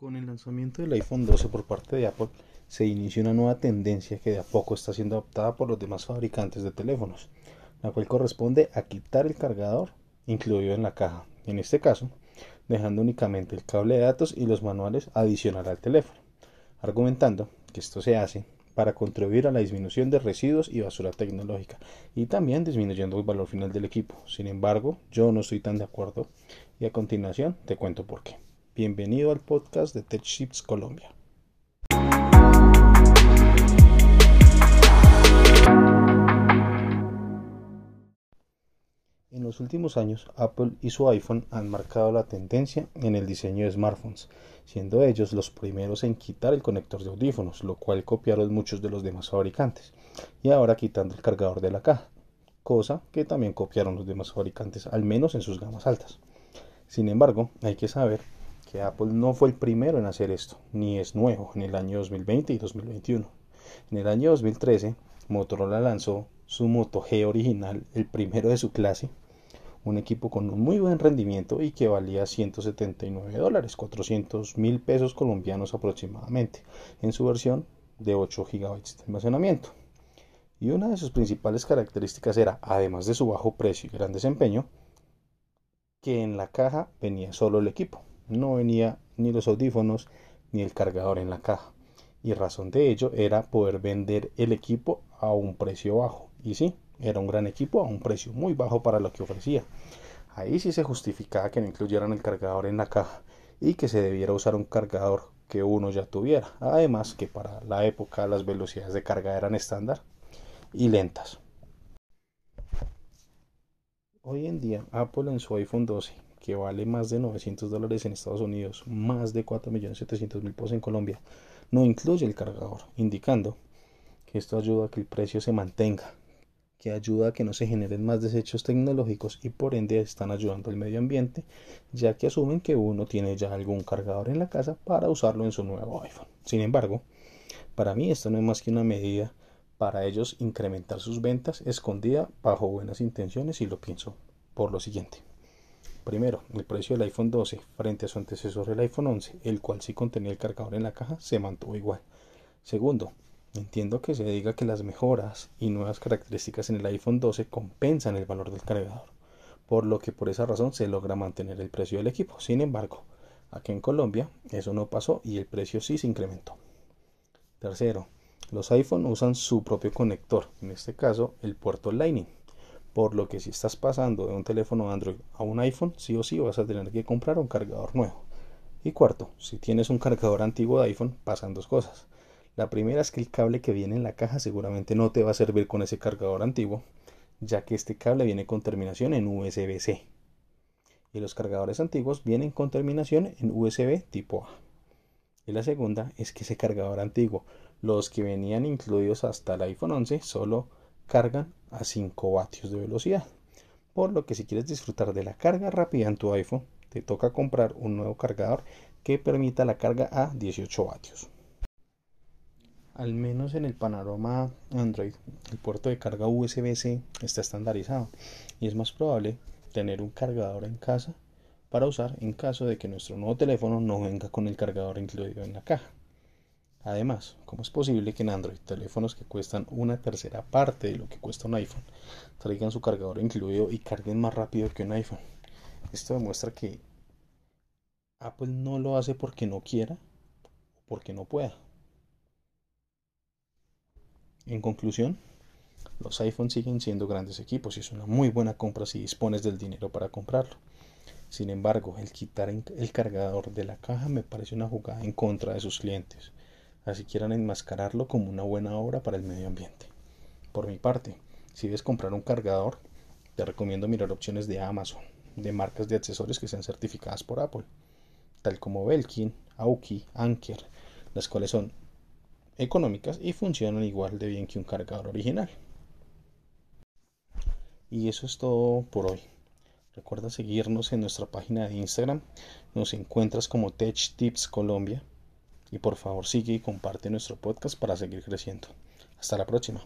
Con el lanzamiento del iPhone 12 por parte de Apple, se inicia una nueva tendencia que de a poco está siendo adoptada por los demás fabricantes de teléfonos, la cual corresponde a quitar el cargador incluido en la caja, en este caso, dejando únicamente el cable de datos y los manuales adicional al teléfono, argumentando que esto se hace para contribuir a la disminución de residuos y basura tecnológica y también disminuyendo el valor final del equipo. Sin embargo, yo no estoy tan de acuerdo y a continuación te cuento por qué. Bienvenido al podcast de TechShips Colombia. En los últimos años, Apple y su iPhone han marcado la tendencia en el diseño de smartphones, siendo ellos los primeros en quitar el conector de audífonos, lo cual copiaron muchos de los demás fabricantes, y ahora quitando el cargador de la caja, cosa que también copiaron los demás fabricantes, al menos en sus gamas altas. Sin embargo, hay que saber que Apple no fue el primero en hacer esto, ni es nuevo en el año 2020 y 2021. En el año 2013, Motorola lanzó su Moto G original, el primero de su clase, un equipo con un muy buen rendimiento y que valía 179 dólares, 400 mil pesos colombianos aproximadamente, en su versión de 8 GB de almacenamiento. Y una de sus principales características era, además de su bajo precio y gran desempeño, que en la caja venía solo el equipo no venía ni los audífonos ni el cargador en la caja. Y razón de ello era poder vender el equipo a un precio bajo. Y sí, era un gran equipo a un precio muy bajo para lo que ofrecía. Ahí sí se justificaba que no incluyeran el cargador en la caja y que se debiera usar un cargador que uno ya tuviera. Además que para la época las velocidades de carga eran estándar y lentas. Hoy en día Apple en su iPhone 12 que vale más de 900 dólares en Estados Unidos, más de 4.700.000 pesos en Colombia, no incluye el cargador, indicando que esto ayuda a que el precio se mantenga, que ayuda a que no se generen más desechos tecnológicos y por ende están ayudando al medio ambiente, ya que asumen que uno tiene ya algún cargador en la casa para usarlo en su nuevo iPhone. Sin embargo, para mí esto no es más que una medida para ellos incrementar sus ventas escondida bajo buenas intenciones y lo pienso por lo siguiente. Primero, el precio del iPhone 12 frente a su antecesor el iPhone 11, el cual sí contenía el cargador en la caja, se mantuvo igual. Segundo, entiendo que se diga que las mejoras y nuevas características en el iPhone 12 compensan el valor del cargador, por lo que por esa razón se logra mantener el precio del equipo. Sin embargo, aquí en Colombia eso no pasó y el precio sí se incrementó. Tercero, los iPhone usan su propio conector, en este caso el puerto Lightning por lo que si estás pasando de un teléfono Android a un iPhone, sí o sí vas a tener que comprar un cargador nuevo. Y cuarto, si tienes un cargador antiguo de iPhone, pasan dos cosas. La primera es que el cable que viene en la caja seguramente no te va a servir con ese cargador antiguo, ya que este cable viene con terminación en USB-C. Y los cargadores antiguos vienen con terminación en USB tipo A. Y la segunda es que ese cargador antiguo, los que venían incluidos hasta el iPhone 11, solo cargan a 5 vatios de velocidad. Por lo que si quieres disfrutar de la carga rápida en tu iPhone, te toca comprar un nuevo cargador que permita la carga a 18 vatios. Al menos en el panorama Android, el puerto de carga USB-C está estandarizado y es más probable tener un cargador en casa para usar en caso de que nuestro nuevo teléfono no venga con el cargador incluido en la caja. Además, ¿cómo es posible que en Android teléfonos que cuestan una tercera parte de lo que cuesta un iPhone traigan su cargador incluido y carguen más rápido que un iPhone? Esto demuestra que Apple no lo hace porque no quiera o porque no pueda. En conclusión, los iPhones siguen siendo grandes equipos y es una muy buena compra si dispones del dinero para comprarlo. Sin embargo, el quitar el cargador de la caja me parece una jugada en contra de sus clientes así quieran enmascararlo como una buena obra para el medio ambiente. Por mi parte, si debes comprar un cargador, te recomiendo mirar opciones de Amazon, de marcas de accesorios que sean certificadas por Apple, tal como Belkin, Aoki, Anker, las cuales son económicas y funcionan igual de bien que un cargador original. Y eso es todo por hoy. Recuerda seguirnos en nuestra página de Instagram. Nos encuentras como Tech Tips Colombia y por favor sigue y comparte nuestro podcast para seguir creciendo. Hasta la próxima.